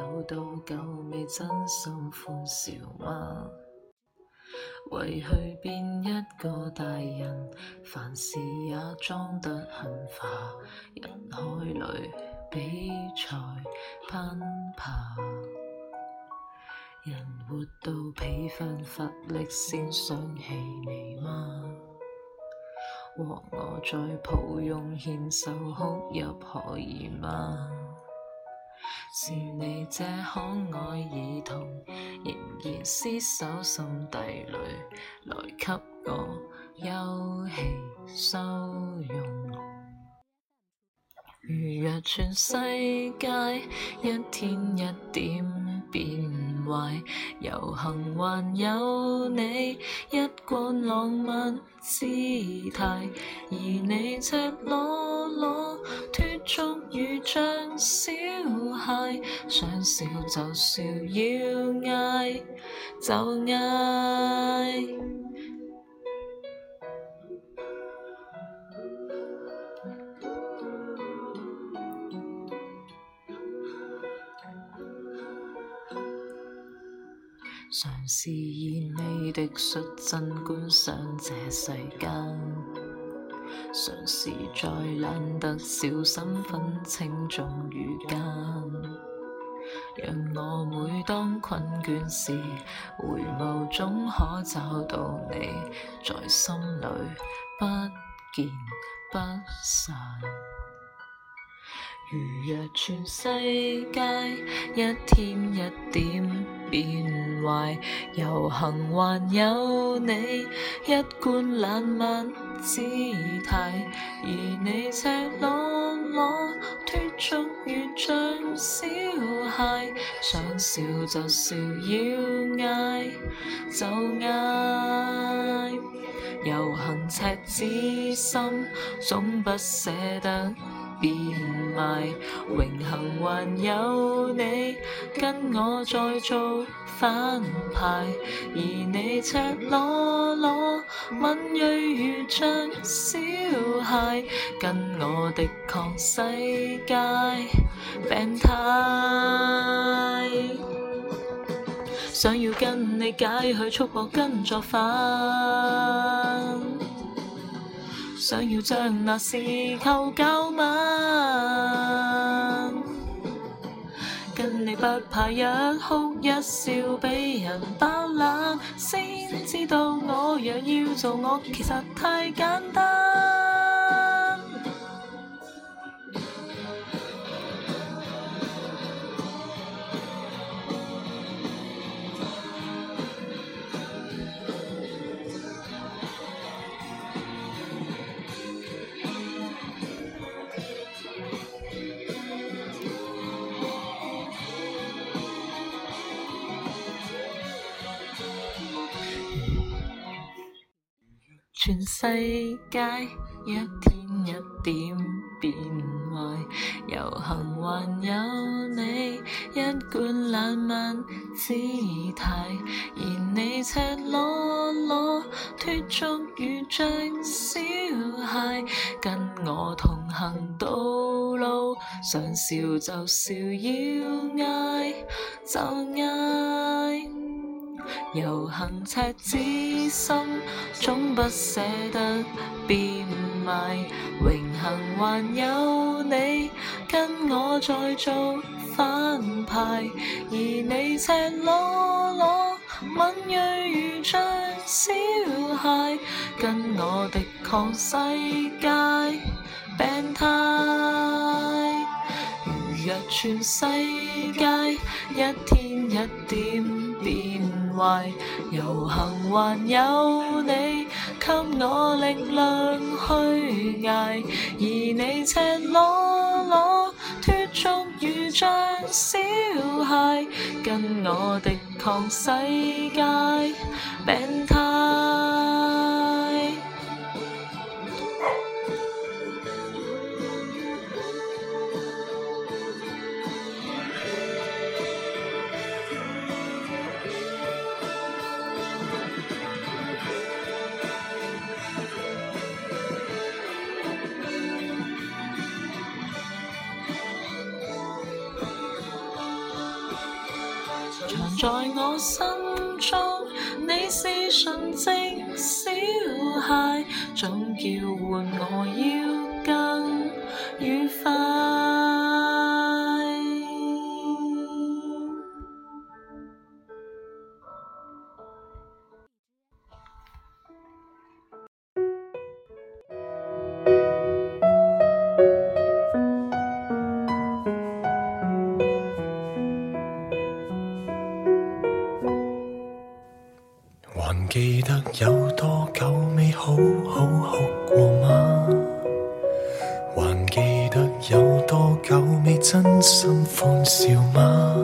有到久未真心欢笑吗？为去变一个大人，凡事也装得很化，人海里比赛攀爬。人活到疲乏乏力，先想起你吗？和我再抱拥牵手哭泣，可以吗？是你这可爱儿童，仍然厮守心底里，来给我休憩收容。如若全世界一天一点变坏，游行还有你一贯浪漫姿态，而你赤裸裸脱俗如像小孩，想笑就笑，要嗌就嗌。尝试以你的率真观赏这世间，尝试再懒得小心分清忠与奸，让我每当困倦时，回眸总可找到你，在心里不见不散。如若全世界一天一点变坏，游行还有你一贯冷漫姿态，而你赤裸裸脱俗如像小孩，想笑就笑，要嗌就嗌。游行赤子心总不舍得。变卖，荣幸还有你，跟我再做反派。而你赤裸裸，敏锐如像小孩，跟我的抗世界病态。想要跟你解去束缚跟作反。想要将那事求救吗？跟你不怕一哭一笑被人打冷，先知道我若要做我，其实太简单。全世界，一天一點變壞。游行還有你，一貫冷漫姿態。而你赤裸裸脱俗如像小孩，跟我同行道路，想笑就笑，要嗌就嗌。游行赤子心，总不舍得变卖。荣幸还有你，跟我再做反派。而你赤裸裸，敏锐如像小孩，跟我的抗世界病态。如若全世界一天一点。变坏，游行还有你给我力量去挨，而你赤裸裸脱俗，如像小孩，跟我敌抗世界病态。在我心中，你是纯真小孩，总叫唤我要。心欢笑吗？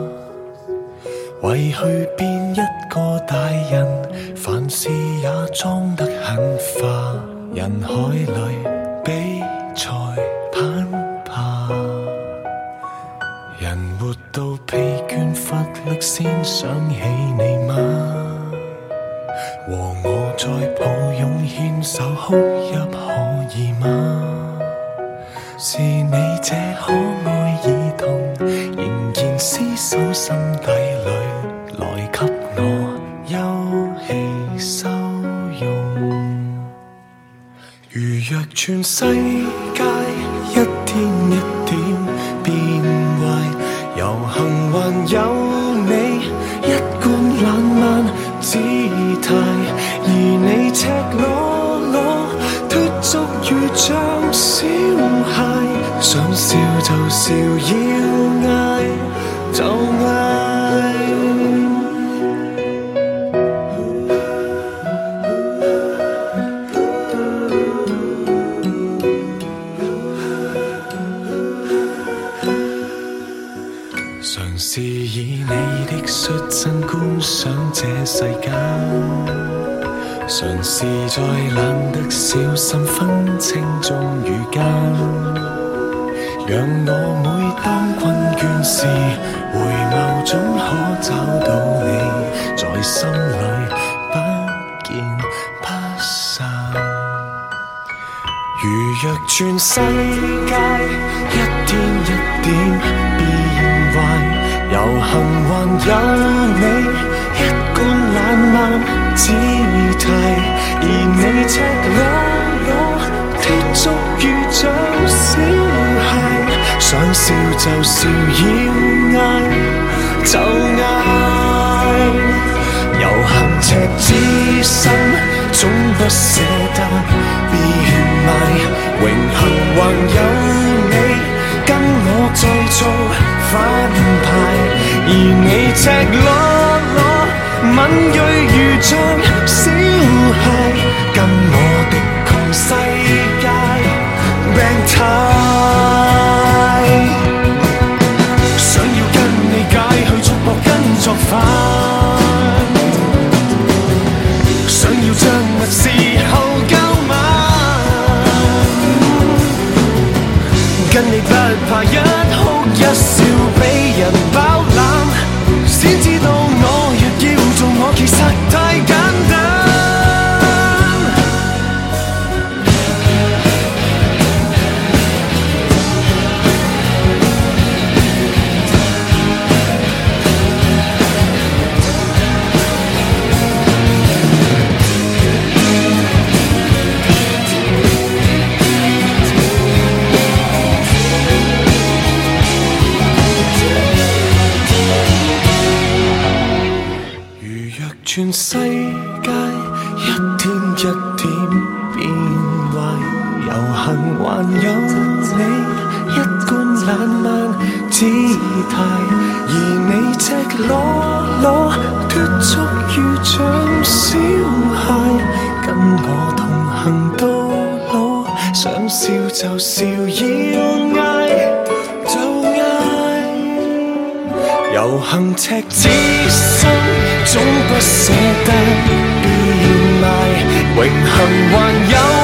为去变一个大人，凡事也装得很化。人海里比赛攀爬，人活到疲倦乏力，先想起你吗？和我再抱拥牵手哭泣可以吗？是你这可爱儿童，仍然厮守心底里，来给我休憩收容。如若全世界一天一点变坏，游行还有。世间，尝试在懒得小心分清忠与奸，让我每当困倦时，回眸总可找到你，在心里不见不散。如若全世界一天一点变坏，游幸还有你。一貫冷淡姿態，而你赤裸裸的跌足像小孩。想笑就笑，要嗌就嗌，有行赤子心，總不捨得變賣，榮幸還有你跟我再做反派，而你赤裸。敏锐如像。全世界一天一点变坏，游行还有你一贯冷慢姿态，而你赤裸裸脱俗如像小孩，跟我同行到老，想笑就笑，要嗌就嗌，游行赤子心。总不舍得变卖，荣幸还有。